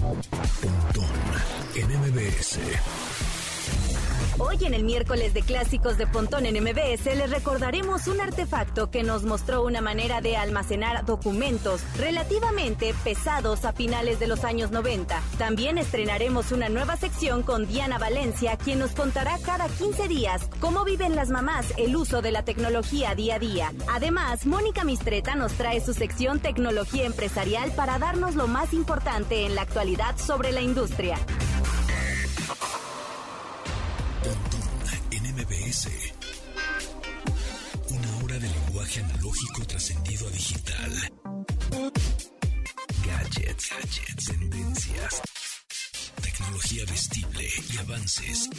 Pontón en. Hoy en el miércoles de clásicos de Pontón en MBS les recordaremos un artefacto que nos mostró una manera de almacenar documentos relativamente pesados a finales de los años 90. También estrenaremos una nueva sección con Diana Valencia, quien nos contará cada 15 días cómo viven las mamás el uso de la tecnología día a día. Además, Mónica Mistreta nos trae su sección Tecnología Empresarial para darnos lo más importante en la actualidad sobre la industria. Analógico trascendido a digital. Gadgets, gadgets, tendencias. Tecnología vestible y avances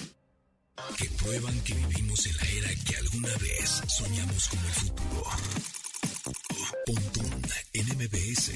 que prueban que vivimos en la era que alguna vez soñamos como el futuro. Pontón en MBS.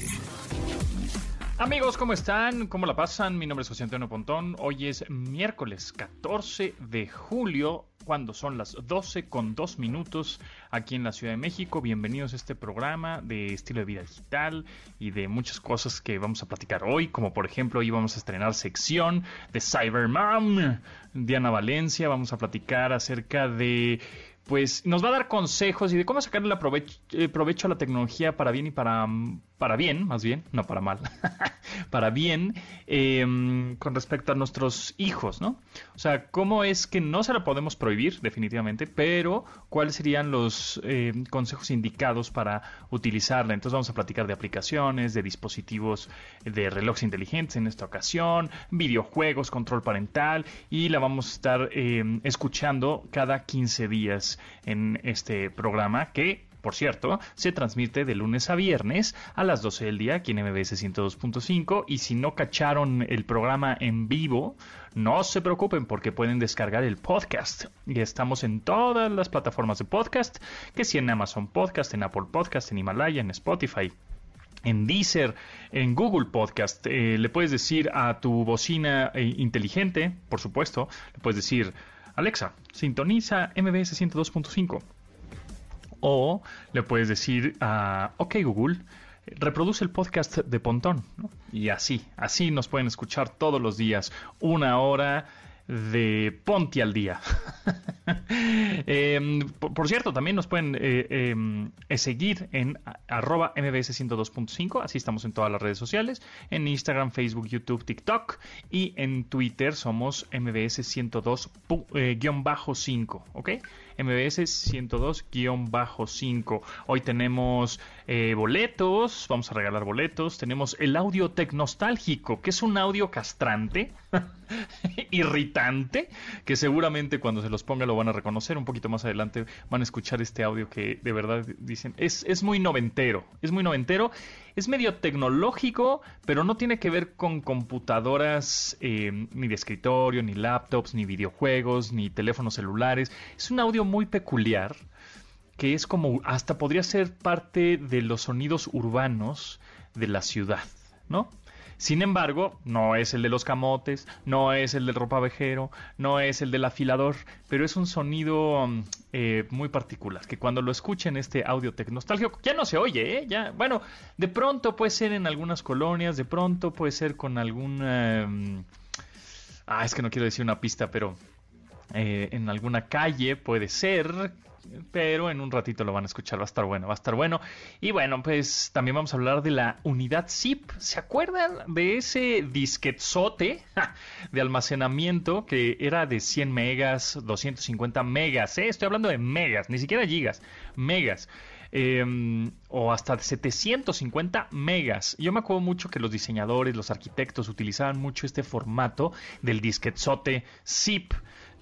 Amigos, ¿cómo están? ¿Cómo la pasan? Mi nombre es José Antonio Pontón. Hoy es miércoles 14 de julio, cuando son las 12 con 2 minutos aquí en la Ciudad de México. Bienvenidos a este programa de estilo de vida digital y de muchas cosas que vamos a platicar hoy, como por ejemplo hoy vamos a estrenar sección de Cybermom. Diana Valencia, vamos a platicar acerca de pues nos va a dar consejos y de cómo sacarle provecho, eh, provecho, a la tecnología para bien y para, para bien, más bien, no para mal, para bien, em, con respecto a nuestros hijos, ¿no? O sea, cómo es que no se la podemos prohibir, definitivamente, pero cuáles serían los em, consejos indicados para utilizarla. Entonces vamos a platicar de aplicaciones, de dispositivos de relojes inteligentes en esta ocasión, videojuegos, control parental y la vamos a estar em, escuchando cada 15 días en este programa que por cierto, se transmite de lunes a viernes a las 12 del día aquí en MBS 102.5 y si no cacharon el programa en vivo, no se preocupen porque pueden descargar el podcast y estamos en todas las plataformas de podcast, que si en Amazon Podcast, en Apple Podcast, en Himalaya, en Spotify, en Deezer, en Google Podcast. Eh, le puedes decir a tu bocina eh, inteligente, por supuesto, le puedes decir Alexa, sintoniza MBS 102.5. O le puedes decir a OK Google, reproduce el podcast de Pontón. Y así, así nos pueden escuchar todos los días, una hora de Ponte al Día. Em, por, cierto, también nos pueden eh, em, eh, seguir en arroba mbs 102.5, así estamos en todas las redes sociales, en Instagram, Facebook, YouTube, TikTok y en Twitter somos mbs 102-5, eh, ¿ok? MBS 102-5. Hoy tenemos eh, boletos, vamos a regalar boletos. Tenemos el audio tecnostálgico, que es un audio castrante, irritante, que seguramente cuando se los ponga lo van a reconocer. Un poquito más adelante van a escuchar este audio que de verdad dicen, es, es muy noventero, es muy noventero es medio tecnológico, pero no tiene que ver con computadoras eh, ni de escritorio, ni laptops, ni videojuegos, ni teléfonos celulares. Es un audio muy peculiar que es como hasta podría ser parte de los sonidos urbanos de la ciudad, ¿no? Sin embargo, no es el de los camotes, no es el del ropavejero, no es el del afilador, pero es un sonido mm, eh, muy particular, que cuando lo escuchen este audio tecnológico, ya no se oye, ¿eh? Ya, bueno, de pronto puede ser en algunas colonias, de pronto puede ser con alguna... Mm, ah, es que no quiero decir una pista, pero eh, en alguna calle puede ser pero en un ratito lo van a escuchar, va a estar bueno, va a estar bueno. Y bueno, pues también vamos a hablar de la unidad zip. ¿Se acuerdan de ese disquetzote de almacenamiento que era de 100 megas, 250 megas? ¿eh? Estoy hablando de megas, ni siquiera gigas, megas. Em, o hasta 750 megas. Yo me acuerdo mucho que los diseñadores, los arquitectos utilizaban mucho este formato del disquetzote zip.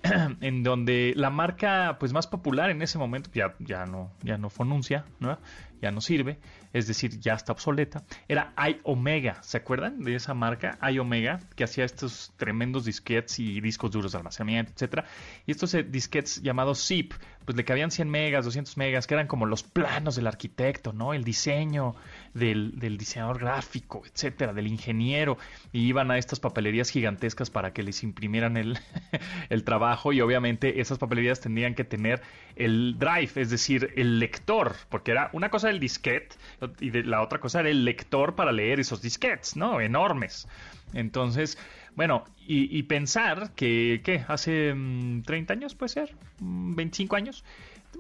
en donde la marca pues más popular en ese momento ya, ya no ya no fonuncia, ¿no? Ya no sirve, es decir, ya está obsoleta, era iOmega, ¿se acuerdan de esa marca? iOmega, que hacía estos tremendos disquetes y discos duros de almacenamiento, etcétera, y estos eh, disquetes llamados zip, pues le cabían 100 megas, 200 megas, que eran como los planos del arquitecto, ¿no? El diseño del, del diseñador gráfico, etcétera, del ingeniero, y iban a estas papelerías gigantescas para que les imprimieran el, el trabajo, y obviamente esas papelerías tendrían que tener el drive, es decir, el lector, porque era una cosa el disquete y la otra cosa era el lector para leer esos disquetes, ¿no? Enormes. Entonces, bueno, y, pensar que. Hace 30 mm, años, puede ser, 25 mm, años,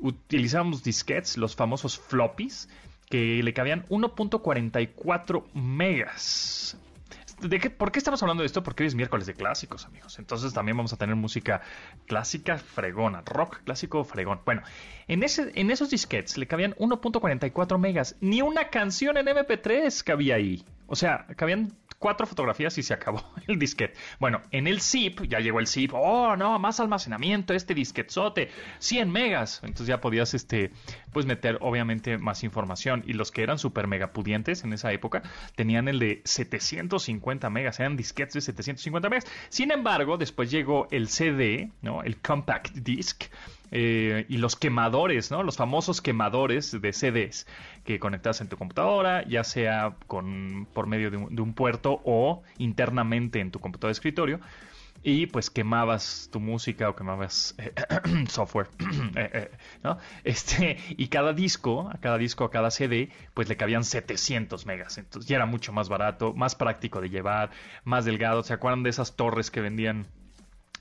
utilizábamos disquetes, los famosos floppies, que le cabían 1.44 megas. ¿De qué, ¿Por qué estamos hablando de esto? Porque hoy es miércoles de clásicos, amigos. Entonces también vamos a tener música clásica fregona, rock clásico fregón. Bueno, en, ese, en esos disquetes le cabían 1.44 megas. Ni una canción en MP3 cabía ahí. O sea, cabían cuatro fotografías y se acabó el disquete. Bueno, en el zip, ya llegó el zip, oh no, más almacenamiento, este disquetzote, 100 megas. Entonces ya podías, este, pues meter obviamente más información. Y los que eran super mega pudientes en esa época tenían el de 750 megas, eran disquetes de 750 megas. Sin embargo, después llegó el CD, ¿no? El compact disc eh, y los quemadores, ¿no? Los famosos quemadores de CDs que conectas en tu computadora, ya sea con, por medio de un, puerto o internamente en tu computadora de escritorio y pues quemabas tu música o quemabas eh, software, eh, ¿no? Este, y cada disco, a cada disco, a cada CD, pues le cabían 700 megas, entonces ya era mucho más barato, más práctico de llevar, más delgado, ¿se acuerdan de esas torres que vendían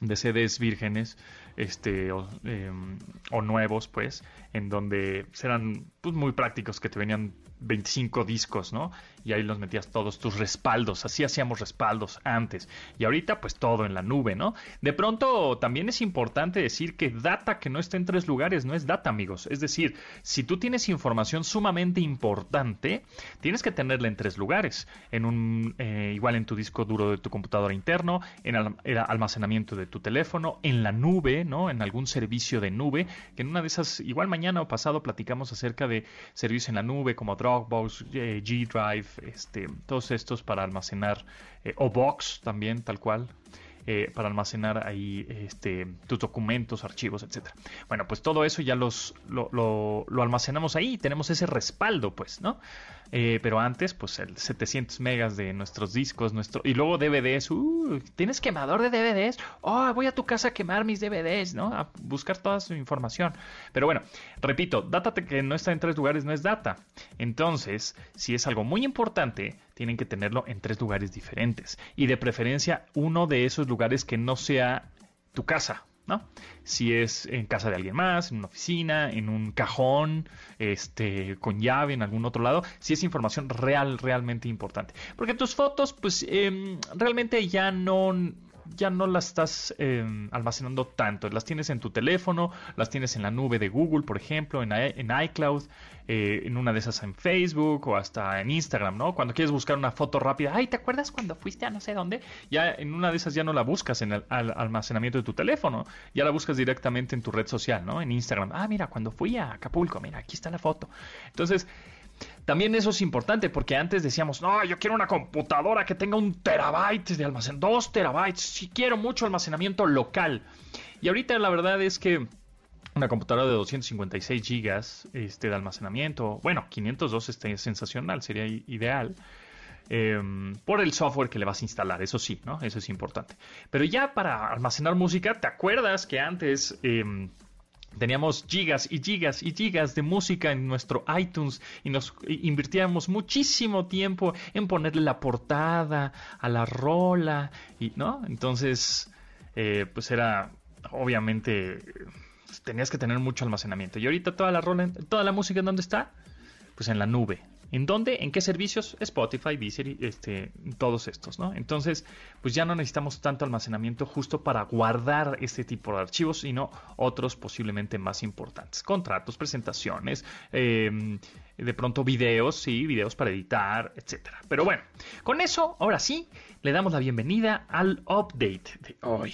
de CDs vírgenes? Este em, o, nuevos pues en donde eran pues, muy prácticos que te venían 25 discos, ¿no? Y ahí los metías todos tus respaldos, así hacíamos respaldos antes. Y ahorita pues todo en la nube, ¿no? De pronto también es importante decir que data que no está en tres lugares no es data, amigos. Es decir, si tú tienes información sumamente importante, tienes que tenerla en tres lugares. En un, eh, igual en tu disco duro de tu computadora interno, en el almacenamiento de tu teléfono, en la nube, ¿no? En algún servicio de nube, que en una de esas, igual mañana o pasado platicamos acerca de servicios en la nube como Drop Dropbox, eh, G Drive, este, todos estos para almacenar, eh, o Box también, tal cual. Eh, para almacenar ahí este, tus documentos, archivos, etcétera. Bueno, pues todo eso ya los, lo, almacenamos ahí tenemos ese respaldo, pues, ¿no? Eh, pero antes, pues el 700 megas de nuestros discos, nuestro y luego DVDs. Uh, ¿Tienes quemador de DVDs? Oh, voy a tu casa a quemar mis DVDs, ¿no? A buscar toda su información. Pero bueno, repito, data que no está en tres lugares no es data. Entonces, si es algo muy importante, tienen que tenerlo en tres lugares diferentes. Y de preferencia, uno de esos lugares que no sea tu casa, ¿no? Si es en casa de alguien más, en una oficina, en un cajón, este, con llave en algún otro lado, si es información real, realmente importante. Porque tus fotos, pues, em, realmente ya no ya no las estás em, almacenando tanto. Las tienes en tu teléfono, las tienes en la nube de Google, por ejemplo, en, en iCloud, eh, en una de esas en Facebook o hasta en Instagram, ¿no? Cuando quieres buscar una foto rápida, ay, ¿te acuerdas cuando fuiste a no sé dónde? Ya en una de esas ya no la buscas en el almacenamiento de tu teléfono, ya la buscas directamente en tu red social, ¿no? En Instagram. Ah, mira, cuando fui a Acapulco, mira, aquí está la foto. Entonces, también eso es importante porque antes decíamos, no, yo quiero una computadora que tenga un terabyte de almacén, dos terabytes, si quiero mucho almacenamiento local. Y ahorita la verdad es que una computadora de 256 gigas este, de almacenamiento, bueno, 502 este, es sensacional, sería ideal. Em, por el software que le vas a instalar, eso sí, ¿no? Eso es importante. Pero ya para almacenar música, ¿te acuerdas que antes em, Teníamos gigas y gigas y gigas de música en nuestro iTunes y nos invirtíamos muchísimo tiempo en ponerle la portada a la rola y no entonces eh, pues era obviamente tenías que tener mucho almacenamiento. Y ahorita toda la rola toda la música en dónde está pues en la nube ¿En dónde? ¿En qué servicios? Spotify, Deezer, este, todos estos, ¿no? Entonces, pues ya no necesitamos tanto almacenamiento justo para guardar este tipo de archivos, sino otros posiblemente más importantes. Contratos, presentaciones, em, de pronto videos, sí, videos para editar, etcétera. Pero bueno, con eso, ahora sí, le damos la bienvenida al update de hoy.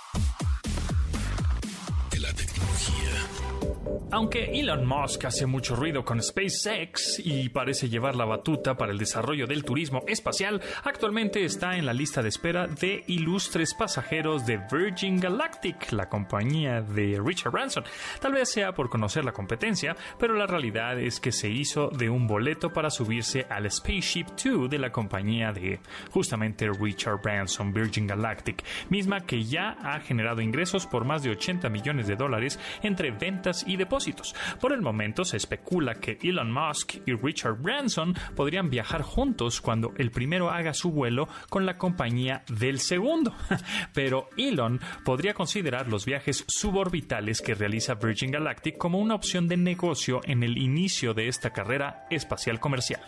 Aunque Elon Musk hace mucho ruido con SpaceX y parece llevar la batuta para el desarrollo del turismo espacial, actualmente está en la lista de espera de ilustres pasajeros de Virgin Galactic, la compañía de Richard Branson. Tal vez sea por conocer la competencia, pero la realidad es que se hizo de un boleto para subirse al Spaceship 2 de la compañía de justamente Richard Branson, Virgin Galactic, misma que ya ha generado ingresos por más de 80 millones de dólares entre ventas y depósitos Por el momento se especula que Elon Musk y Richard Branson podrían viajar juntos cuando el primero haga su vuelo con la compañía del segundo. Pero Elon podría considerar los viajes suborbitales que realiza Virgin Galactic como una opción de negocio en el inicio de esta carrera espacial comercial.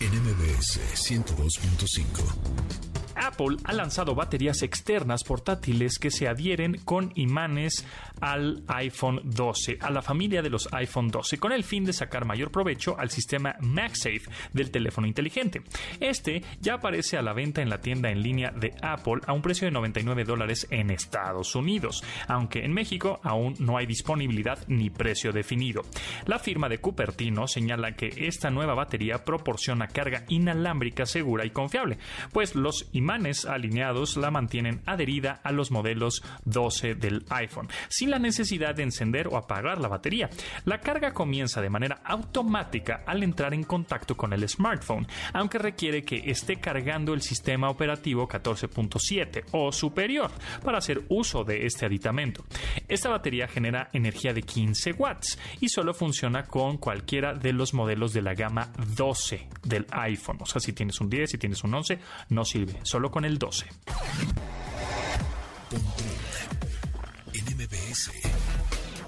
NMBS 102.5 Apple ha lanzado baterías externas portátiles que se adhieren con imanes al iPhone 12, a la familia de los iPhone 12, con el fin de sacar mayor provecho al sistema MagSafe del teléfono inteligente. Este ya aparece a la venta en la tienda en línea de Apple a un precio de 99 dólares en Estados Unidos, aunque en México aún no hay disponibilidad ni precio definido. La firma de Cupertino señala que esta nueva batería proporciona carga inalámbrica segura y confiable, pues los imanes alineados la mantienen adherida a los modelos 12 del iPhone, sin la necesidad de encender o apagar la batería. La carga comienza de manera automática al entrar en contacto con el smartphone, aunque requiere que esté cargando el sistema operativo 14.7 o superior para hacer uso de este aditamento. Esta batería genera energía de 15 watts y solo funciona con cualquiera de los modelos de la gama 12 del iPhone. O sea, si tienes un 10, si tienes un 11, no sirve solo con el 12.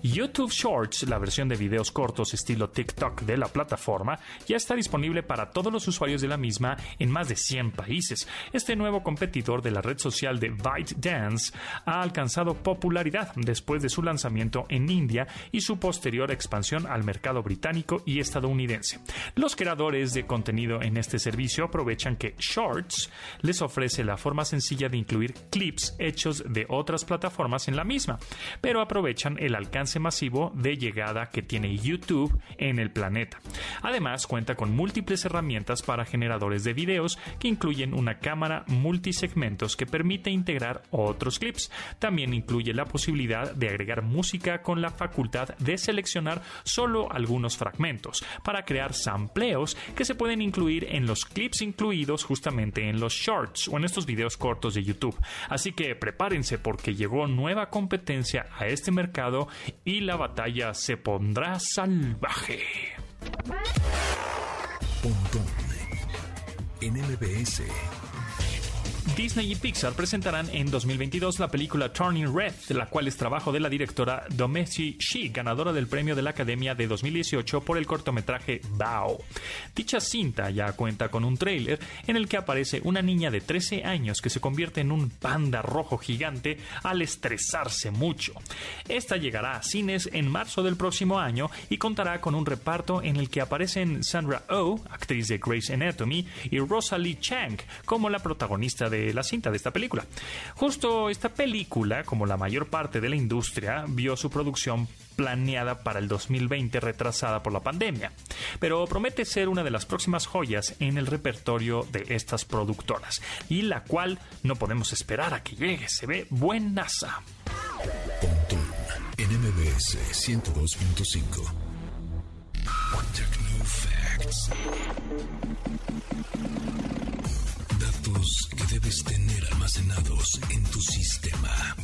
YouTube Shorts, la versión de videos cortos estilo TikTok de la plataforma, ya está disponible para todos los usuarios de la misma en más de 100 países. Este nuevo competidor de la red social de ByteDance ha alcanzado popularidad después de su lanzamiento en India y su posterior expansión al mercado británico y estadounidense. Los creadores de contenido en este servicio aprovechan que Shorts les ofrece la forma sencilla de incluir clips hechos de otras plataformas en la misma, pero aprovechan el alcance masivo de llegada que tiene YouTube en el planeta. Además, cuenta con múltiples herramientas para generadores de videos que incluyen una cámara multisegmentos que permite integrar otros clips. También incluye la posibilidad de agregar música con la facultad de seleccionar solo algunos fragmentos para crear sampleos que se pueden incluir en los clips incluidos justamente en los shorts o en estos videos cortos de YouTube. Así que prepárense porque llegó nueva competencia a este mercado y la batalla se pondrá salvaje. Pontón en MBS. Disney y Pixar presentarán en 2022 la película Turning Red, la cual es trabajo de la directora Domesi Shi, ganadora del premio de la Academia de 2018 por el cortometraje Bao. Dicha cinta ya cuenta con un tráiler en el que aparece una niña de 13 años que se convierte en un panda rojo gigante al estresarse mucho. Esta llegará a cines en marzo del próximo año y contará con un reparto en el que aparecen Sandra Oh, actriz de Grey's Anatomy, y Rosalie Chang como la protagonista de la cinta de esta película. Justo esta película, como la mayor parte de la industria, vio su producción planeada para el 2020 retrasada por la pandemia, pero promete ser una de las próximas joyas en el repertorio de estas productoras, y la cual no podemos esperar a que llegue, se ve buenaza. En MBS 102.5. Facts que debes tener almacenados en tu sistema.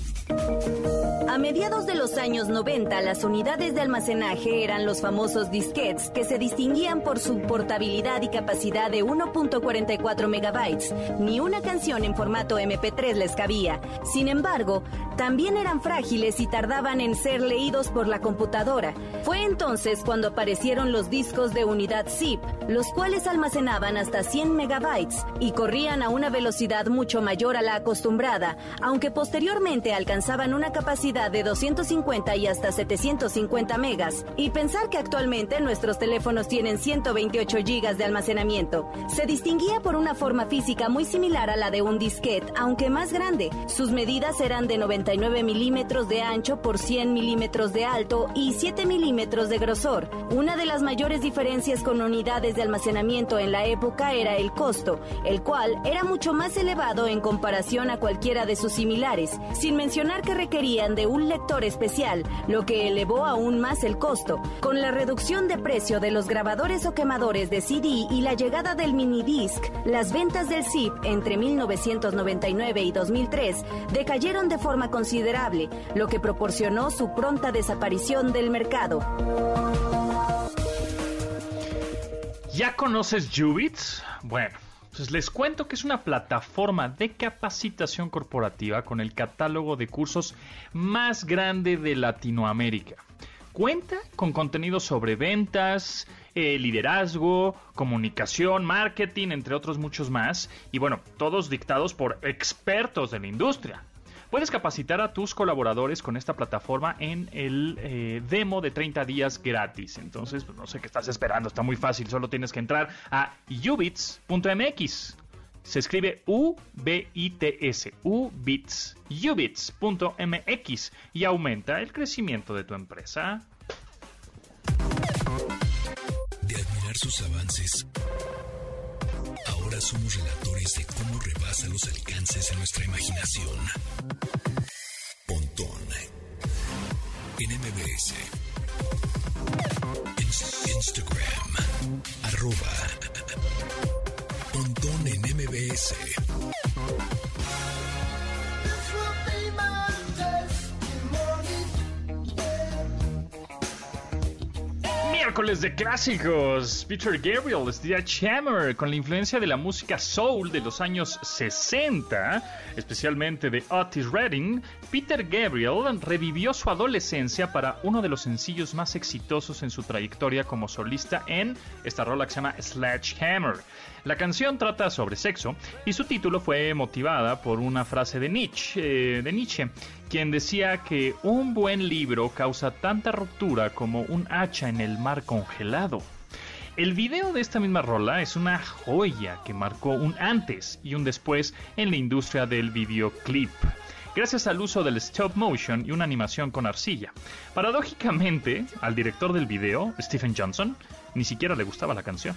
A mediados de los años 90, las unidades de almacenaje eran los famosos disquetes que se distinguían por su portabilidad y capacidad de 1.44 megabytes. Ni una canción en formato MP3 les cabía. Sin embargo, también eran frágiles y tardaban en ser leídos por la computadora. Fue entonces cuando aparecieron los discos de unidad zip, los cuales almacenaban hasta 100 megabytes y corrían a una velocidad mucho mayor a la acostumbrada, aunque posteriormente alcanzaban una capacidad de 250 y hasta 750 megas. Y pensar que actualmente nuestros teléfonos tienen 128 gigas de almacenamiento. Se distinguía por una forma física muy similar a la de un disquete, aunque más grande. Sus medidas eran de 99 milímetros de ancho por 100 milímetros de alto y 7 milímetros de grosor. Una de las mayores diferencias con unidades de almacenamiento en la época era el costo, el cual era mucho más elevado en comparación a cualquiera de sus similares, sin mencionar que requerían de un lector especial, lo que elevó aún más el costo. Con la reducción de precio de los grabadores o quemadores de CD y la llegada del minidisc, las ventas del zip entre 1999 y 2003 decayeron de forma considerable, lo que proporcionó su pronta desaparición del mercado. ¿Ya conoces Jubits? Bueno, les cuento que es una plataforma de capacitación corporativa con el catálogo de cursos más grande de Latinoamérica. Cuenta con contenido sobre ventas, eh, liderazgo, comunicación, marketing, entre otros muchos más. Y bueno, todos dictados por expertos de la industria. Puedes capacitar a tus colaboradores con esta plataforma en el eh, demo de 30 días gratis. Entonces, pues, no sé qué estás esperando, está muy fácil. Solo tienes que entrar a ubits.mx. Se escribe U-B-I-T-S, ubits, ubits.mx y aumenta el crecimiento de tu empresa. De admirar sus avances Somos relatores de cómo rebasa los alcances de nuestra imaginación. Pontón. En MBS. Instagram. Arroba. Pontón en MBS. Miércoles de clásicos. Peter Gabriel, Steve Hammer, con la influencia de la música soul de los años 60, especialmente de Otis Redding, Peter Gabriel revivió su adolescencia para uno de los sencillos más exitosos en su trayectoria como solista en esta rola que se llama Sledgehammer. La canción trata sobre sexo y su título fue motivada por una frase de Nietzsche, eh, de Nietzsche quien decía que un buen libro causa tanta ruptura como un hacha en el mar congelado. El video de esta misma rola es una joya que marcó un antes y un después en la industria del videoclip gracias al uso del stop motion y una animación con arcilla. Paradójicamente, al director del video, Stephen Johnson, ni siquiera le gustaba la canción.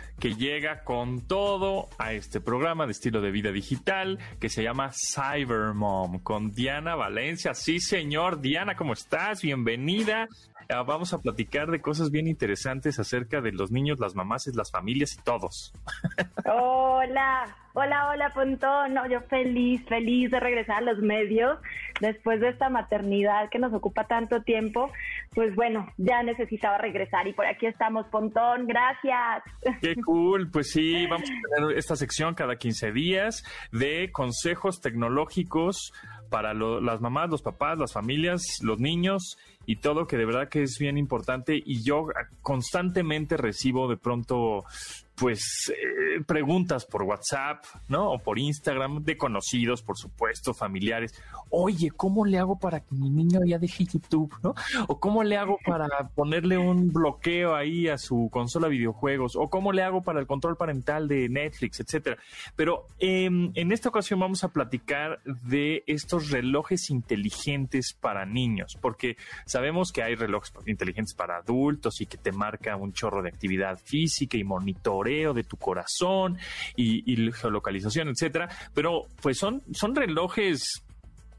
que llega con todo a este programa de estilo de vida digital que se llama Cybermom con Diana Valencia. Sí, señor. Diana, ¿cómo estás? Bienvenida. Ah, vamos a platicar de cosas bien interesantes acerca de los niños, las mamás, las familias y todos. Hola, hola, hola, Pontón. No, yo feliz, feliz de regresar a los medios después de esta maternidad que nos ocupa tanto tiempo. Pues bueno, ya necesitaba regresar y por aquí estamos, Pontón. Gracias. Qué cool. Pues sí, vamos a tener esta sección cada 15 días de consejos tecnológicos para las mamás, los papás, las familias, los niños y todo que de verdad que es bien importante y yo constantemente recibo de pronto pues eh, preguntas por WhatsApp, ¿no? O por Instagram, de conocidos, por supuesto, familiares. Oye, ¿cómo le hago para que mi niño ya deje YouTube, ¿no? O cómo le hago para ponerle un bloqueo ahí a su consola de videojuegos, o cómo le hago para el control parental de Netflix, etcétera. Pero em, en esta ocasión vamos a platicar de estos relojes inteligentes para niños, porque sabemos que hay relojes inteligentes para adultos y que te marca un chorro de actividad física y monitoreo de tu corazón y, geolocalización, etcétera. Pero pues son, son relojes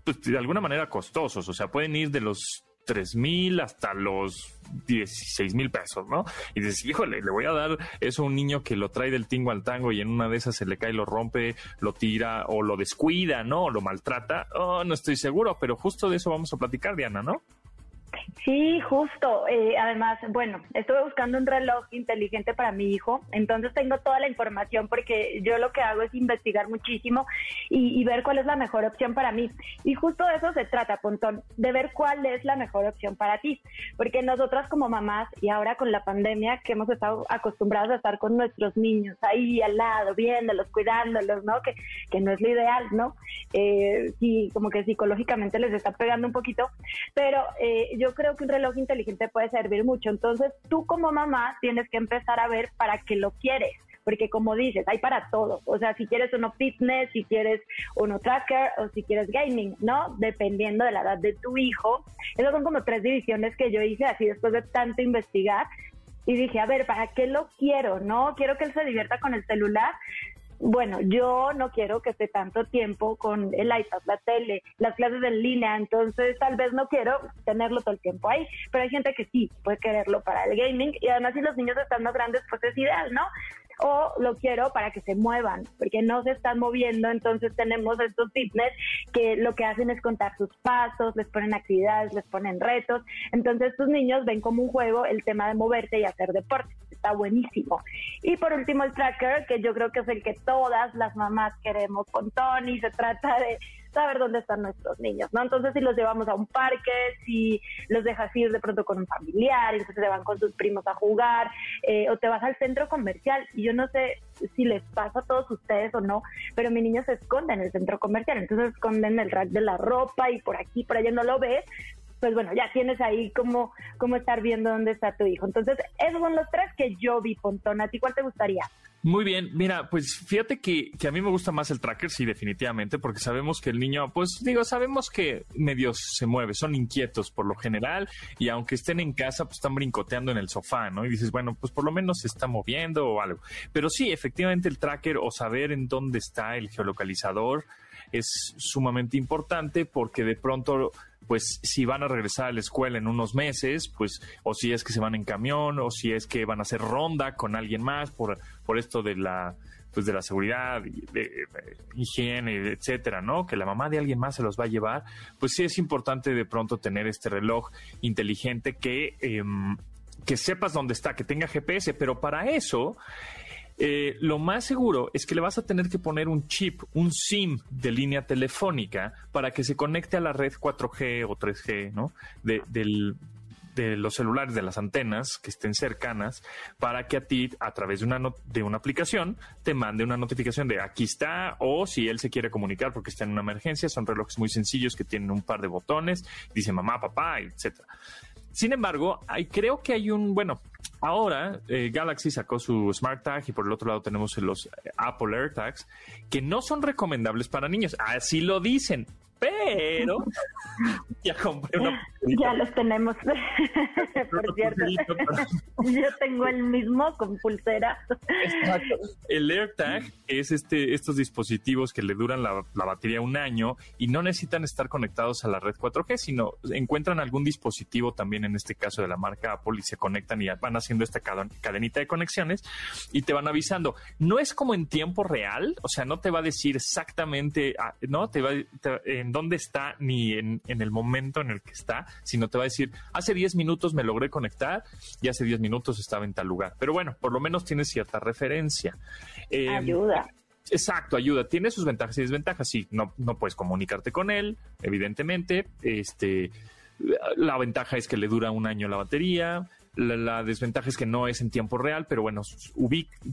pues, de alguna manera costosos, o sea, pueden ir de los tres mil hasta los 16 mil pesos, ¿no? Y dices, híjole, le voy a dar eso a un niño que lo trae del tingo al tango y en una de esas se le cae, lo rompe, lo tira o lo descuida, ¿no? O lo maltrata. Oh, no estoy seguro, pero justo de eso vamos a platicar, Diana, ¿no? Sí, justo. Eh, además, bueno, estuve buscando un reloj inteligente para mi hijo, entonces tengo toda la información porque yo lo que hago es investigar muchísimo y, ver cuál es la mejor opción para mí. Y justo de eso se trata, Pontón, de ver cuál es la mejor opción para ti. Porque nosotras como mamás y ahora con la pandemia que hemos estado acostumbrados a estar con nuestros niños ahí al lado, viéndolos, cuidándolos, ¿no? Que, que no es lo ideal, ¿no? Eh, sí, como que psicológicamente les está pegando un poquito, pero eh, yo creo que un reloj inteligente puede servir mucho. Entonces, tú como mamá tienes que empezar a ver para qué lo quieres porque como dices, hay para todo. O sea, si quieres uno fitness, si quieres uno tracker o si quieres gaming, ¿no? Dependiendo de la edad de tu hijo. Esas son como tres divisiones que yo hice así después de tanto investigar. Y dije, a ver, ¿para qué lo quiero? ¿No? Quiero que él se divierta con el celular bueno, yo no quiero que esté tanto tiempo con el iPad, la tele, las clases en línea, entonces tal vez no quiero tenerlo todo el tiempo ahí, pero hay gente que sí puede quererlo para el gaming y además si los niños están más grandes, pues es ideal, ¿no? O lo quiero para que se muevan, porque no se están moviendo, entonces tenemos estos fitness que lo que hacen es contar sus pasos, les ponen actividades, les ponen retos, entonces estos niños ven como un juego el tema de moverte y hacer deporte, está buenísimo. Y por último el tracker, que yo creo que es el que todas las mamás queremos con Tony, se trata de saber dónde están nuestros niños, ¿no? Entonces, si los llevamos a un parque, si los dejas ir de pronto con un familiar, entonces se van con sus primos a jugar, eh, o te vas al centro comercial, y yo no sé si les pasa a todos ustedes o no, pero mi niño se esconde en el centro comercial, entonces esconden el rack de la ropa y por aquí, por allá no lo ves, pues bueno, ya tienes ahí como, como estar viendo dónde está tu hijo. Entonces, esos son los tres que yo vi, Pontón. ¿A ti cuál te gustaría? Muy bien, mira, pues fíjate que, que, a mí me gusta más el tracker, sí, definitivamente, porque sabemos que el niño, pues digo, sabemos que medios se mueve, son inquietos por lo general, y aunque estén en casa, pues están brincoteando en el sofá, ¿no? Y dices, bueno, pues por lo menos se está moviendo o algo. Pero sí, efectivamente el tracker o saber en dónde está el geolocalizador es sumamente importante porque de pronto pues si van a regresar a la escuela en unos meses, pues o si es que se van en camión o si es que van a hacer ronda con alguien más por, por esto de la pues de la seguridad, de, higiene, etcétera, ¿no? Que la mamá de alguien más se los va a llevar, pues sí es importante de pronto tener este reloj inteligente que, em, que sepas dónde está, que tenga GPS, pero para eso eh, lo más seguro es que le vas a tener que poner un chip, un SIM de línea telefónica para que se conecte a la red 4G o 3G, ¿no? De, de los celulares, de las antenas que estén cercanas, para que a ti, a través de una, de una aplicación, te mande una notificación de aquí está, o si él se quiere comunicar porque está en una emergencia, son relojes muy sencillos que tienen un par de botones, dice mamá, papá, etcétera. Sin embargo, hay, creo que hay un, bueno, ahora eh, Galaxy sacó su Smart Tag y por el otro lado tenemos los Apple AirTags que no son recomendables para niños. Así lo dicen pero ya compré una Ya los tenemos, por cierto. Yo tengo el mismo con pulsera. El AirTag es este, estos dispositivos que le duran la, batería un año y no necesitan estar conectados a la red 4G, sino encuentran algún dispositivo también, en este caso de la marca Apple, y se conectan y van haciendo esta cadenita de conexiones y te van avisando. No es como en tiempo real, o sea, no te va a decir exactamente, ah, ¿no? Te va, en dónde está ni en, el momento en el que está, sino te va a decir, hace 10 minutos me logré conectar y hace 10 minutos estaba en tal lugar. Pero bueno, por lo menos tiene cierta referencia. Em, ayuda. Exacto, ayuda. Tiene sus ventajas y desventajas. Sí, no, no puedes comunicarte con él, evidentemente. Este, la ventaja es que le dura un año la batería. La, desventaja es que no es en tiempo real, pero bueno,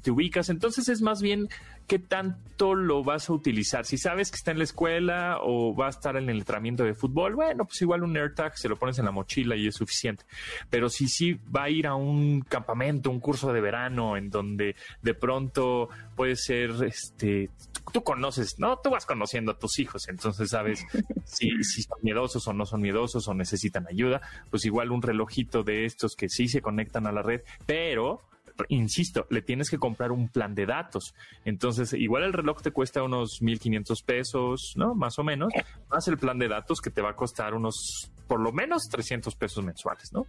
te ubicas. Entonces es más bien qué tanto lo vas a utilizar. Si sabes que está en la escuela o va a estar en el entrenamiento de fútbol, bueno, pues igual un AirTag se lo pones en la mochila y es suficiente. Pero si sí va a ir a un campamento, un curso de verano, en donde de pronto puede ser, este, tú conoces, ¿no? Tú vas conociendo a tus hijos, entonces sabes si, si son miedosos o no son miedosos o necesitan ayuda. Pues igual un relojito de estos que sí se conectan a la red, pero insisto, le tienes que comprar un plan de datos. Entonces, igual el reloj te cuesta unos 1.500 pesos, ¿no? Más o menos, más el plan de datos que te va a costar unos, por lo menos 300 pesos mensuales, ¿no?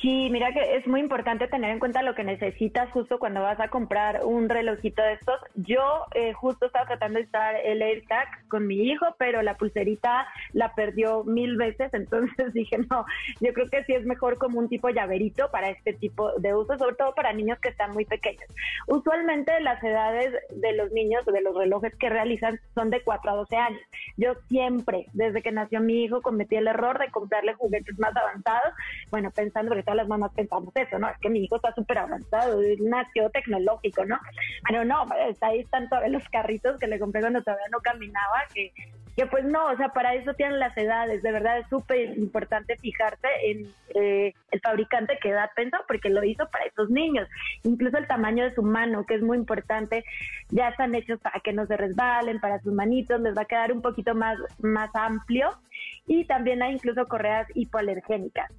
Sí, mira que es muy importante tener en cuenta lo que necesitas justo cuando vas a comprar un relojito de estos. Yo eh, justo estaba tratando de estar el AirTag con mi hijo, pero la pulserita la perdió mil veces, entonces dije, no, yo creo que sí es mejor como un tipo llaverito para este tipo de uso, sobre todo para niños que están muy pequeños. Usualmente las edades de los niños de los relojes que realizan son de 4 a 12 años. Yo siempre, desde que nació mi hijo, cometí el error de comprarle juguetes más avanzados, bueno, pensando todas las mamás pensamos eso, ¿no? Es que mi hijo está súper avanzado, nació tecnológico, ¿no? Pero no, pues, ahí están todos los carritos que le compré cuando todavía no caminaba, que que pues no, o sea, para eso tienen las edades, de verdad es súper importante fijarse en eh, el fabricante que da pensado porque lo hizo para esos niños, incluso el tamaño de su mano, que es muy importante, ya están hechos para que no se resbalen, para sus manitos, les va a quedar un poquito más, más amplio y también hay incluso correas hipoalergénicas.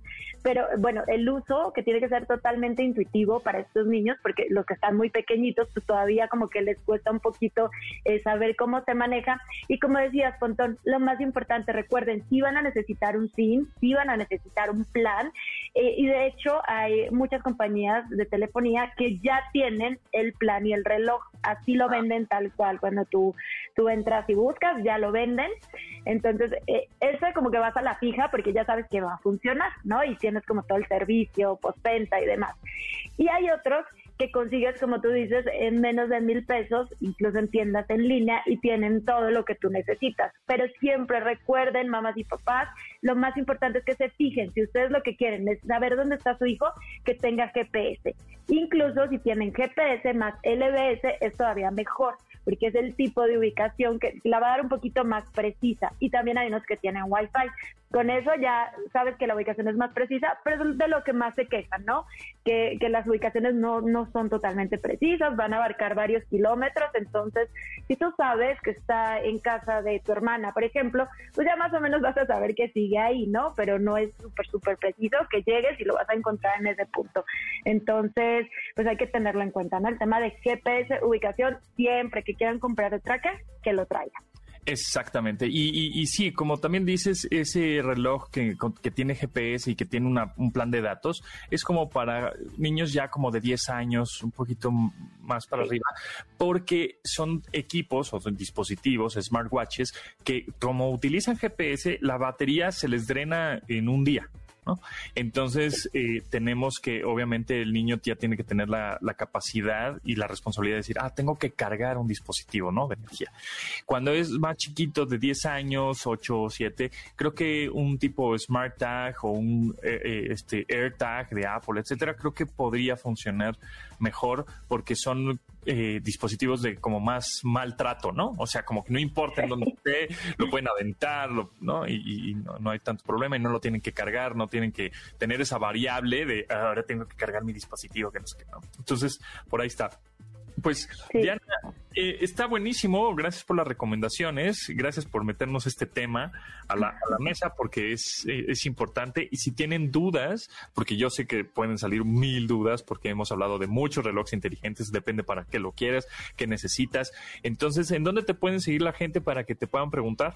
Pero bueno, el uso que tiene que ser totalmente intuitivo para estos niños, porque los que están muy pequeñitos, pues todavía como que les cuesta un poquito eh, saber cómo se maneja. Y como decías, Pontón, lo más importante, recuerden, si van a necesitar un SIM, si van a necesitar un plan, eh, y de hecho hay muchas compañías de telefonía que ya tienen el plan y el reloj, así lo venden tal cual. Cuando tú, tú entras y buscas, ya lo venden. Entonces, eh, ese como que vas a la fija porque ya sabes que va a funcionar, ¿no? Y tienes como todo el servicio, postventa y demás. Y hay otros que consigues, como tú dices, en menos de mil pesos, incluso en tiendas en línea, y tienen todo lo que tú necesitas. Pero siempre recuerden, mamás y papás, lo más importante es que se fijen, si ustedes lo que quieren es saber dónde está su hijo, que tenga GPS. Incluso si tienen GPS más LBS, es todavía mejor porque es el tipo de ubicación que la va a dar un poquito más precisa. Y también hay unos que tienen Wi-Fi. Con eso ya sabes que la ubicación es más precisa, pero es de lo que más se quejan, ¿no? Que, que las ubicaciones no, no son totalmente precisas, van a abarcar varios kilómetros. Entonces, si tú sabes que está en casa de tu hermana, por ejemplo, pues ya más o menos vas a saber que sigue ahí, ¿no? Pero no es súper, súper preciso que llegues y lo vas a encontrar en ese punto. Entonces, pues hay que tenerlo en cuenta, ¿no? El tema de GPS, ubicación, siempre que quieran comprar el tracker, que lo traigan. Exactamente. Y, y, sí, como también dices, ese reloj que, que tiene GPS y que tiene una, un plan de datos es como para niños ya como de 10 años, un poquito más para arriba, porque son equipos o son dispositivos, smartwatches, que como utilizan GPS, la batería se les drena en un día. Entonces, eh, tenemos que, obviamente, el niño ya tiene que tener la, capacidad y la responsabilidad de decir, ah, tengo que cargar un dispositivo, ¿no? De energía. Cuando es más chiquito, de 10 años, 8 o 7, creo que un tipo Smart Tag o un eh, eh, este, AirTag de Apple, etcétera, creo que podría funcionar mejor porque son eh, dispositivos de como más maltrato, ¿no? O sea, como que no importa en dónde esté, lo pueden aventar, ¿no? Y, no, hay tanto problema y no lo tienen que cargar, no tienen que tener esa variable de ah, ahora tengo que cargar mi dispositivo, que no sé qué, ¿no? Entonces, por ahí está. Pues, Diana, eh, está buenísimo. Gracias por las recomendaciones. Gracias por meternos este tema a la, mesa porque es, eh, es, importante. Y si tienen dudas, porque yo sé que pueden salir mil dudas porque hemos hablado de muchos relojes inteligentes, depende para qué lo quieras, qué necesitas. Entonces, ¿en dónde te pueden seguir la gente para que te puedan preguntar?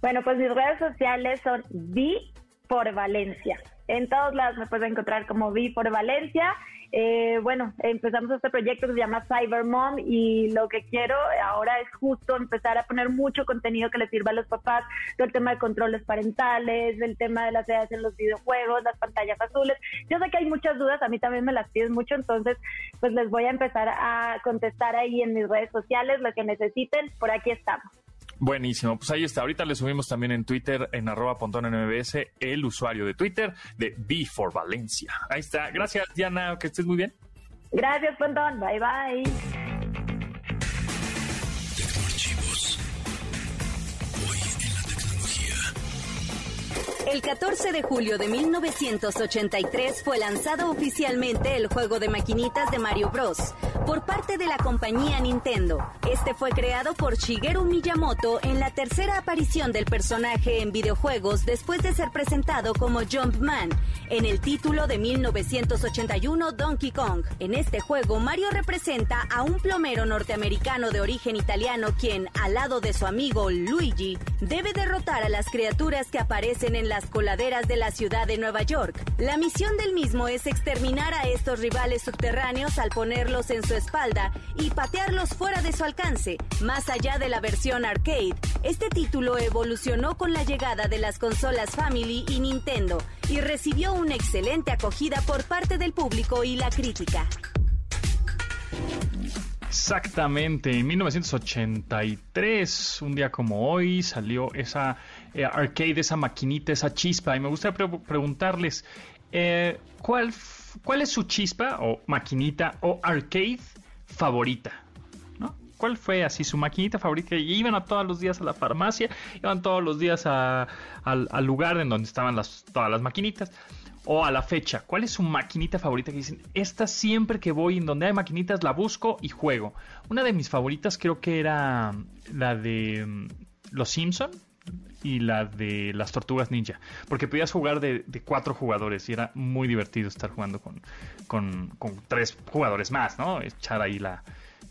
Bueno, pues mis redes sociales son Vi por Valencia. En todos lados me puedes encontrar como Vi por Valencia. Eh, bueno, empezamos este proyecto que se llama Cyber Mom y lo que quiero ahora es justo empezar a poner mucho contenido que le sirva a los papás, todo el tema de controles parentales, el tema de las edades en los videojuegos, las pantallas azules. Yo sé que hay muchas dudas, a mí también me las piden mucho, entonces pues les voy a empezar a contestar ahí en mis redes sociales, lo que necesiten, por aquí estamos. Buenísimo, pues ahí está. Ahorita le subimos también en Twitter, en arroba mbs, el usuario de Twitter de b for Valencia. Ahí está. Gracias, Diana, que estés muy bien. Gracias, Pontón. Bye, bye. El 14 de julio de 1983 fue lanzado oficialmente el juego de maquinitas de Mario Bros. por parte de la compañía Nintendo. Este fue creado por Shigeru Miyamoto en la tercera aparición del personaje en videojuegos después de ser presentado como Jumpman en el título de 1981 Donkey Kong. En este juego, Mario representa a un plomero norteamericano de origen italiano quien, al lado de su amigo Luigi, debe derrotar a las criaturas que aparecen en las coladeras de la ciudad de Nueva York. La misión del mismo es exterminar a estos rivales subterráneos al ponerlos en su espalda y patearlos fuera de su alcance. Más allá de la versión arcade, este título evolucionó con la llegada de las consolas Family y Nintendo y recibió una excelente acogida por parte del público y la crítica. Exactamente, en 1983, un día como hoy, salió esa eh, arcade, esa maquinita, esa chispa. Y me gustaría preguntarles, eh, ¿cuál, ¿cuál es su chispa o maquinita o arcade favorita? ¿Cuál fue así su maquinita favorita? Y iban a todos los días a la farmacia, iban todos los días al, al lugar en donde estaban las, todas las maquinitas o a la fecha, ¿cuál es su maquinita favorita que dicen, esta siempre que voy en donde hay maquinitas la busco y juego? Una de mis favoritas creo que era la de mm, Los Simpson y la de las Tortugas Ninja, porque podías jugar de, cuatro jugadores y era muy divertido estar jugando con, con, tres jugadores más, ¿no? Echar ahí la,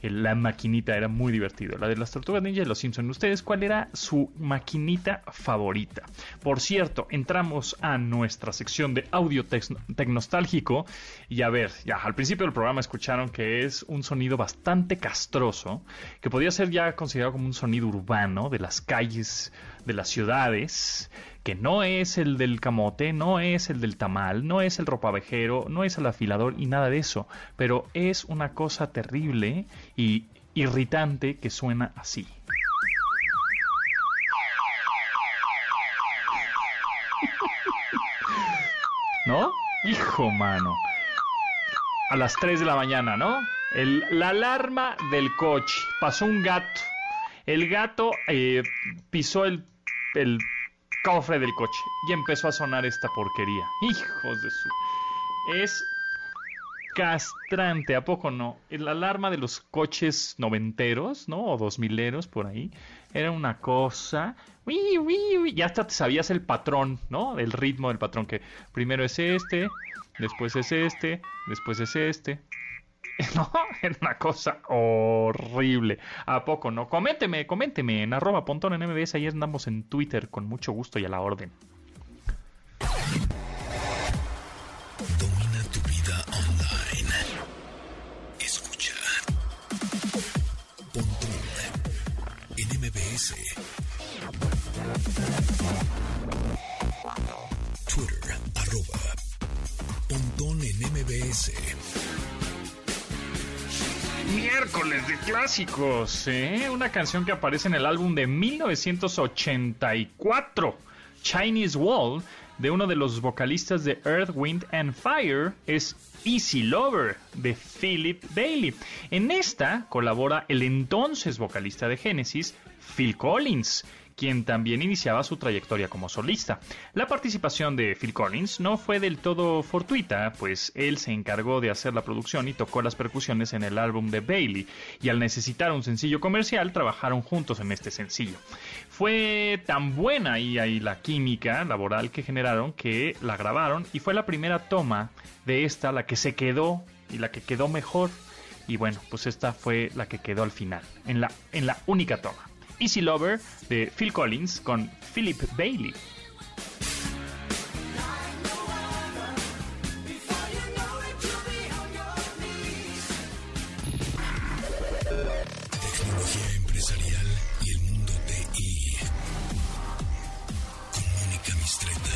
la maquinita era muy divertido. La de las tortugas ninja y los Simpson. ¿Ustedes cuál era su maquinita favorita? Por cierto, entramos a nuestra sección de audio tecnostálgico. Y a ver, ya al principio del programa escucharon que es un sonido bastante castroso, que podría ser ya considerado como un sonido urbano de las calles de las ciudades que no es el del camote, no es el del tamal, no es el ropavejero, no es el afilador y nada de eso, pero es una cosa terrible y irritante que suena así. ¿No? Hijo mano. A las 3 de la mañana, ¿no? la alarma del coche. Pasó un gato. El gato eh, pisó el, el cofre del coche y empezó a sonar esta porquería. Hijos de su... Es castrante, ¿a poco no? La alarma de los coches noventeros, ¿no? O dos mileros por ahí. Era una cosa... Uy, Ya hasta te sabías el patrón, ¿no? El ritmo del patrón, que primero es este, después es este, después es este. No, era una cosa horrible. ¿A poco no? Coménteme, coménteme en arroba pontón en MBS. Ayer andamos en Twitter con mucho gusto y a la orden. Domina tu vida online. Escucha. Pontón en MBS. Twitter, arroba pontón en MBS. Miércoles de clásicos, ¿eh? Una canción que aparece en el álbum de 1984, Chinese Wall, de uno de los vocalistas de Earth, Wind and Fire, es Easy Lover, de Philip Bailey. En esta colabora el entonces vocalista de Genesis, Phil Collins, quien también iniciaba su trayectoria como solista. La participación de Phil Collins no fue del todo fortuita, pues él se encargó de hacer la producción y tocó las percusiones en el álbum de Bailey, y al necesitar un sencillo comercial trabajaron juntos en este sencillo. Fue tan buena y ahí la química laboral que generaron que la grabaron y fue la primera toma de esta la que se quedó y la que quedó mejor y bueno, pues esta fue la que quedó al final, en la, en la única toma. Easy Lover de Phil Collins con Philip Bailey. Tecnología empresarial y el mundo TI. Mónica Mistreta.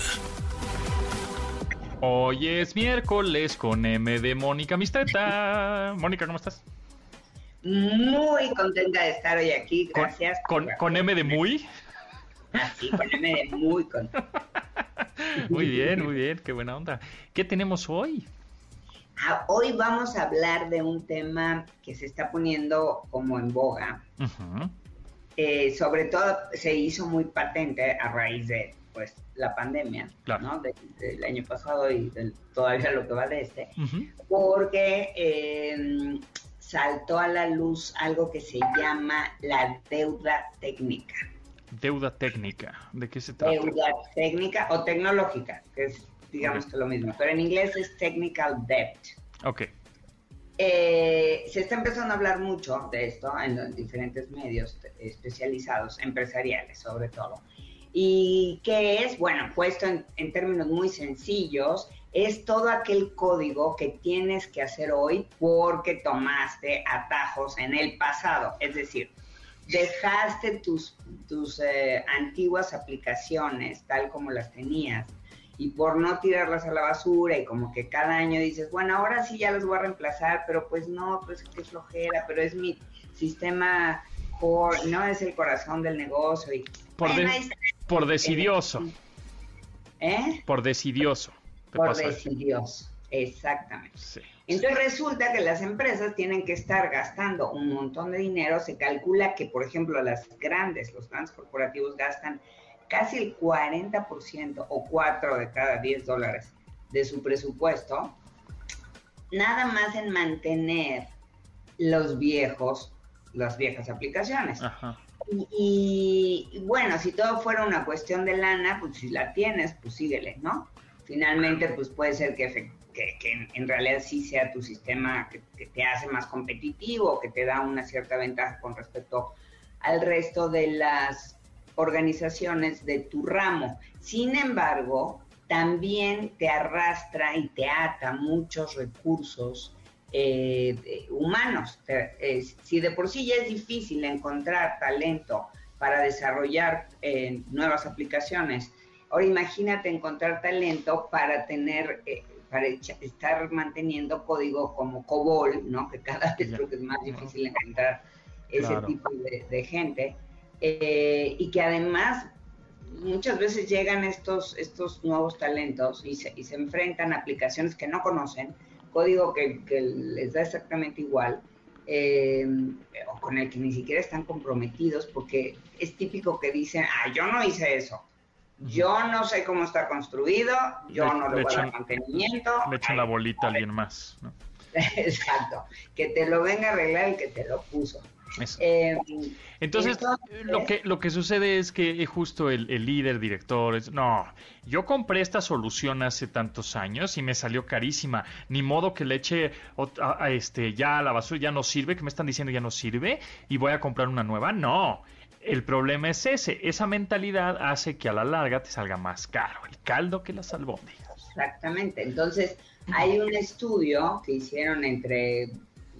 Hoy es miércoles con M de Mónica Mistreta. Mónica, ¿cómo estás? Muy contenta de estar hoy aquí, gracias. ¿Con, con, M de muy? Ah, sí, con M de muy contenta. muy bien, muy bien, qué buena onda. ¿Qué tenemos hoy? Ah, hoy vamos a hablar de un tema que se está poniendo como en boga. Eh, sobre todo se hizo muy patente a raíz de pues la pandemia, ¿no? del año pasado y todavía lo que va de este, porque eh, saltó a la luz algo que se llama la deuda técnica. Deuda técnica, ¿de qué se trata? Deuda técnica o tecnológica, que es digamos que lo mismo, pero en inglés es technical debt. Ok. Eh, se está empezando a hablar mucho de esto en los diferentes medios especializados, empresariales sobre todo. ¿Y qué es? Bueno, puesto en términos muy sencillos, es todo aquel código que tienes que hacer hoy porque tomaste atajos en el pasado. Es decir, dejaste tus, tus eh, antiguas aplicaciones tal como las tenías y por no tirarlas a la basura y como que cada año dices, bueno, ahora sí ya las voy a reemplazar, pero pues no, pues qué flojera, pero es mi sistema core, no es el corazón del negocio. Y, por, por decidioso. ¿Eh? Por decidioso por decidioso. Exactamente. Entonces resulta que las empresas tienen que estar gastando un montón de dinero. Se calcula que, por ejemplo, las grandes, los grandes corporativos gastan casi el 40% o 4 de cada 10 dólares de su presupuesto, nada más en mantener los viejos, las viejas aplicaciones. Y, bueno, si todo fuera una cuestión de lana, pues si la tienes, pues síguele, ¿no? Finalmente, pues puede ser que, en, realidad sí sea tu sistema que, te hace más competitivo, que te da una cierta ventaja con respecto al resto de las organizaciones de tu ramo. Sin embargo, también te arrastra y te ata muchos recursos eh, humanos. Si de por sí ya es difícil encontrar talento para desarrollar eh, nuevas aplicaciones, ahora imagínate encontrar talento para tener, para estar manteniendo código como COBOL, ¿no? que cada vez creo que es más difícil encontrar ese tipo de, gente, y que además muchas veces llegan estos, estos nuevos talentos y se, y se enfrentan a aplicaciones que no conocen, código que, les da exactamente igual, eh, o con el que ni siquiera están comprometidos, porque es típico que dicen, ah, yo no hice eso, yo no sé cómo está construido, yo no le voy a dar mantenimiento. Le echan la bolita a alguien más. Exacto, que te lo venga a arreglar el que te lo puso. Eh, entonces, lo que lo que sucede es que justo el, líder, director, es, no, yo compré esta solución hace tantos años y me salió carísima, ni modo que le eche a, este ya a la basura, ya no sirve, que me están diciendo ya no sirve y voy a comprar una nueva, no. El problema es ese, esa mentalidad hace que a la larga te salga más caro el caldo que las albóndigas. Exactamente, entonces hay un estudio que hicieron entre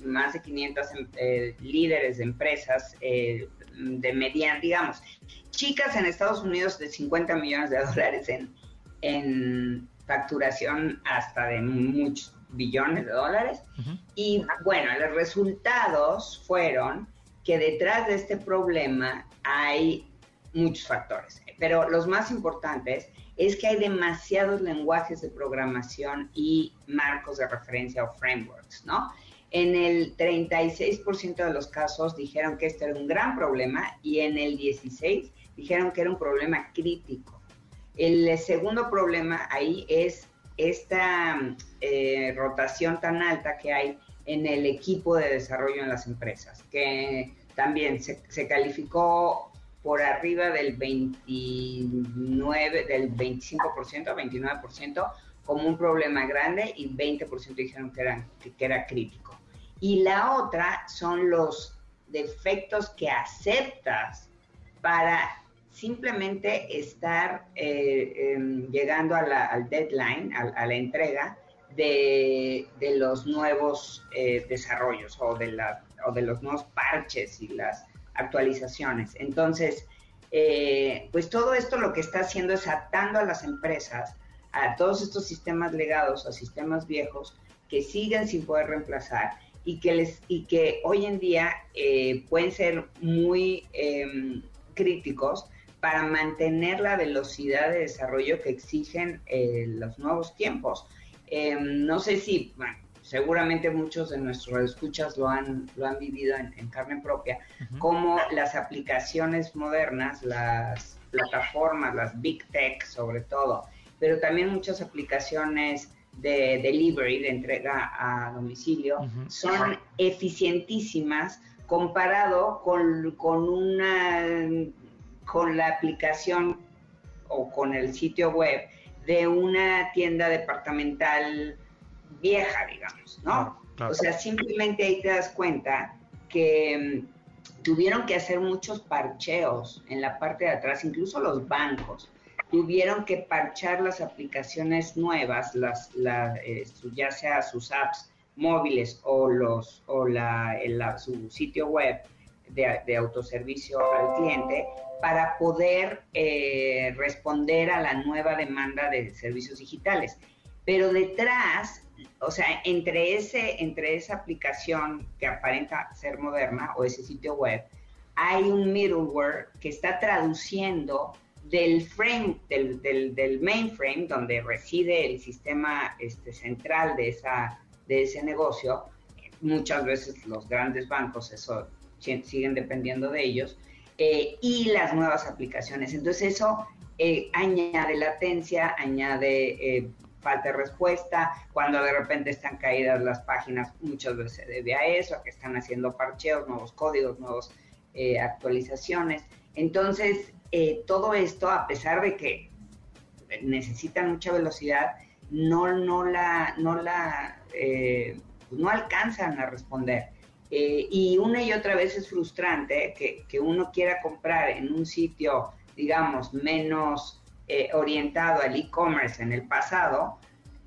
más de 500 em, eh, líderes de empresas eh, de mediana, digamos, chicas en Estados Unidos de 50 millones de dólares en, en facturación hasta de muchos billones de dólares. Y bueno, los resultados fueron que detrás de este problema hay muchos factores, pero los más importantes es que hay demasiados lenguajes de programación y marcos de referencia o frameworks, ¿no? En el 36% de los casos dijeron que este era un gran problema y en el 16% dijeron que era un problema crítico. El segundo problema ahí es esta eh, rotación tan alta que hay en el equipo de desarrollo en las empresas, que también se, calificó por arriba del 29, del 25%, 29% como un problema grande y 20% dijeron que, eran, que era crítico. Y la otra son los defectos que aceptas para simplemente estar eh, em, llegando al deadline, a, la entrega de, los nuevos eh, desarrollos o de, la, o de los nuevos parches y las actualizaciones. Entonces, eh, pues todo esto lo que está haciendo es atando a las empresas a todos estos sistemas legados, a sistemas viejos que siguen sin poder reemplazar y que, les, y que hoy en día eh, pueden ser muy em, críticos para mantener la velocidad de desarrollo que exigen eh, los nuevos tiempos. Em, no sé si, bueno, seguramente muchos de nuestros escuchas lo han, lo han vivido en, carne propia, como las aplicaciones modernas, las plataformas, las big tech sobre todo, pero también muchas aplicaciones de delivery, de entrega a domicilio, son eficientísimas comparado con, con, una, con la aplicación o con el sitio web de una tienda departamental vieja, digamos, ¿no? O sea, simplemente ahí te das cuenta que mm, tuvieron que hacer muchos parcheos en la parte de atrás, incluso los bancos tuvieron que parchar las aplicaciones nuevas, las, eh, ya sea sus apps móviles o, los, o la, su sitio web de, autoservicio al cliente para poder eh, responder a la nueva demanda de servicios digitales. Pero detrás, o sea, entre, ese, entre esa aplicación que aparenta ser moderna o ese sitio web, hay un middleware que está traduciendo del frame, del, del, mainframe, donde reside el sistema este, central de, esa, de ese negocio, muchas veces los grandes bancos eso siguen dependiendo de ellos, eh, y las nuevas aplicaciones. Entonces eso eh, añade latencia, añade eh, falta de respuesta, cuando de repente están caídas las páginas, muchas veces se debe a eso, a que están haciendo parcheos, nuevos códigos, nuevas actualizaciones. Entonces, todo esto, a pesar de que necesitan mucha velocidad, no, no la, no la, no alcanzan a responder. Eh, y una y otra vez es frustrante que, uno quiera comprar en un sitio, digamos, menos eh, orientado al e-commerce en el pasado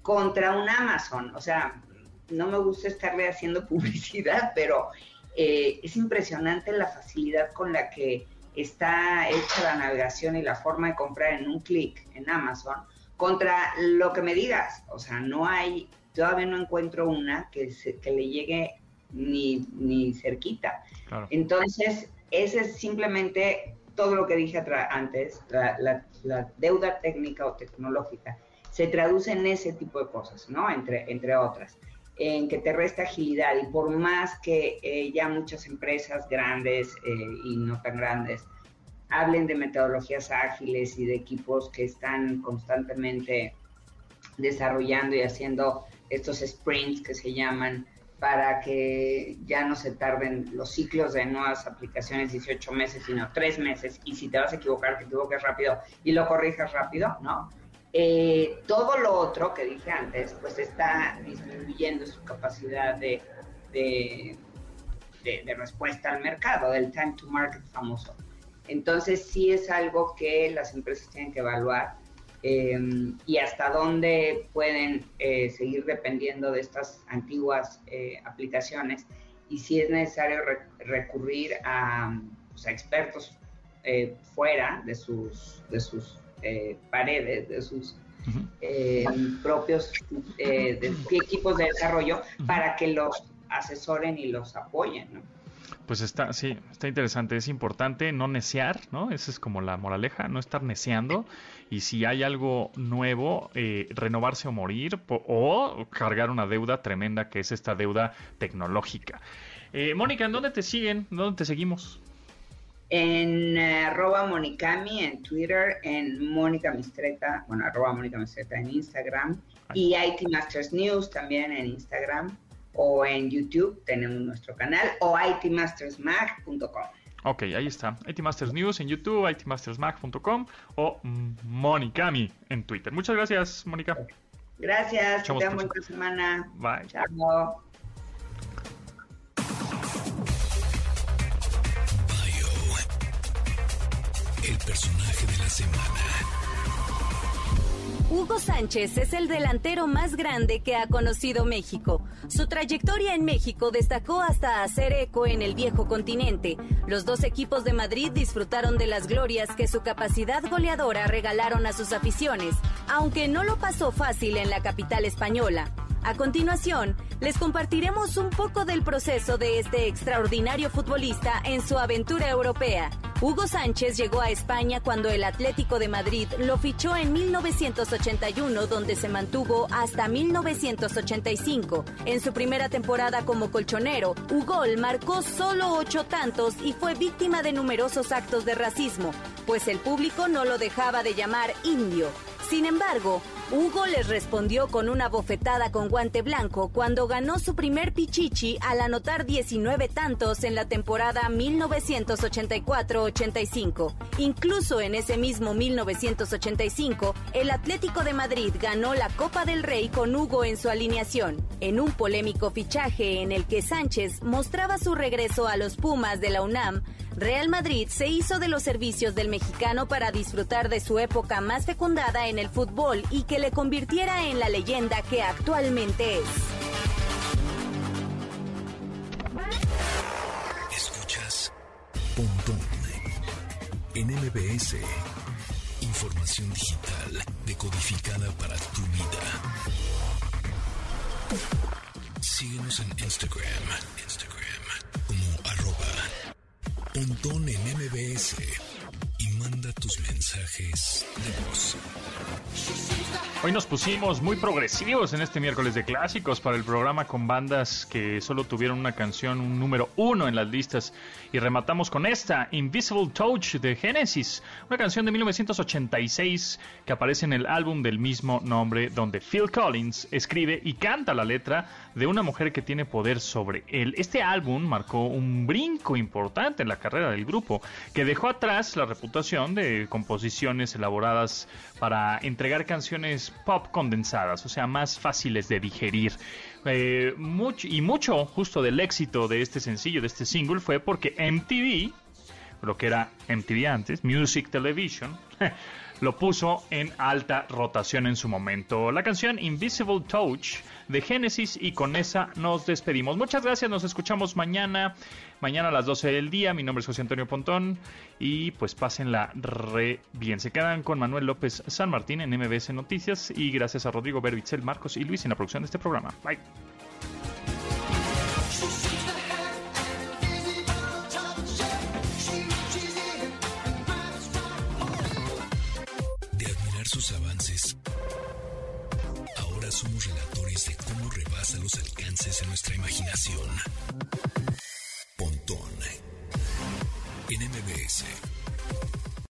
contra un Amazon. O sea, no me gusta estarle haciendo publicidad, pero eh, es impresionante la facilidad con la que está hecha la navegación y la forma de comprar en un clic en Amazon contra lo que me digas. O sea, no hay, todavía no encuentro una que, que le llegue ni, ni cerquita. Entonces, ese es simplemente todo lo que dije antes, la, deuda técnica o tecnológica, se traduce en ese tipo de cosas, ¿no? Entre, entre otras, en que te resta agilidad y por más que eh, ya muchas empresas grandes eh, y no tan grandes hablen de metodologías ágiles y de equipos que están constantemente desarrollando y haciendo estos sprints que se llaman para que ya no se tarden los ciclos de nuevas aplicaciones 18 meses, sino 3 meses, y si te vas a equivocar, te equivoques rápido y lo corrijas rápido, ¿no? Eh, todo lo otro que dije antes, pues está disminuyendo su capacidad de, de, de respuesta al mercado, del time to market famoso. Entonces sí es algo que las empresas tienen que evaluar Em, y hasta dónde pueden eh, seguir dependiendo de estas antiguas eh, aplicaciones y si es necesario recurrir a, pues, expertos eh, fuera de sus, de sus paredes, de sus propios equipos de desarrollo para que los asesoren y los apoyen. ¿no? Pues está, sí, está interesante. Es importante no necear, ¿no? Esa es como la moraleja, no estar neceando. Y si hay algo nuevo, eh, renovarse o morir, o cargar una deuda tremenda que es esta deuda tecnológica. Eh, Mónica, ¿en dónde te siguen? ¿Dónde te seguimos? En eh, arroba Monicami en Twitter, en Mónica Mistreta, bueno, arroba Mónica Mistreta en Instagram, y IT Masters News también en Instagram o en YouTube tenemos nuestro canal o itmastersmag.com. Ok, ahí está. ITMasters News en YouTube, itmastersmag.com o Monicami en Twitter. Muchas gracias, Mónica. Gracias, te buena semana. Bye. Chao. el personaje de la semana. Hugo Sánchez es el delantero más grande que ha conocido México. Su trayectoria en México destacó hasta hacer eco en el viejo continente. Los dos equipos de Madrid disfrutaron de las glorias que su capacidad goleadora regalaron a sus aficiones, aunque no lo pasó fácil en la capital española. A continuación, les compartiremos un poco del proceso de este extraordinario futbolista en su aventura europea. Hugo Sánchez llegó a España cuando el Atlético de Madrid lo fichó en 1981, donde se mantuvo hasta 1985. En su primera temporada como colchonero, Hugo marcó solo ocho tantos y fue víctima de numerosos actos de racismo, pues el público no lo dejaba de llamar indio. Sin embargo, Hugo les respondió con una bofetada con guante blanco cuando ganó su primer pichichi al anotar 19 tantos en la temporada 1984-85. Incluso en ese mismo 1985, el Atlético de Madrid ganó la Copa del Rey con Hugo en su alineación, en un polémico fichaje en el que Sánchez mostraba su regreso a los Pumas de la UNAM Real Madrid se hizo de los servicios del mexicano para disfrutar de su época más fecundada en el fútbol y que le convirtiera en la leyenda que actualmente es. Escuchas Pontón en MBS. Información digital decodificada para tu vida. Síguenos en Instagram, Instagram Pontón en MBS manda tus mensajes de voz. Hoy nos pusimos muy progresivos en este miércoles de clásicos para el programa con bandas que solo tuvieron una canción, un número uno en las listas. Y rematamos con esta, Invisible Touch de Genesis, una canción de 1986 que aparece en el álbum del mismo nombre, donde Phil Collins escribe y canta la letra de una mujer que tiene poder sobre él. Este álbum marcó un brinco importante en la carrera del grupo, que dejó atrás la reputación de composiciones elaboradas para entregar canciones pop condensadas, o sea, más fáciles de digerir. Eh, y mucho justo del éxito de este sencillo, de este single, fue porque MTV, lo que era MTV antes, Music Television, lo puso en alta rotación en su momento. La canción Invisible Touch de Genesis y con esa nos despedimos. Muchas gracias, nos escuchamos mañana, mañana a las 12 del día. Mi nombre es José Antonio Pontón y pues pásenla re bien. Se quedan con Manuel López San Martín en MBS Noticias y gracias a Rodrigo Berbitzel, Marcos y Luis en la producción de este programa. Bye. De admirar sus avances, ahora somos relatores de cómo rebasa los alcances de nuestra imaginación. MBS.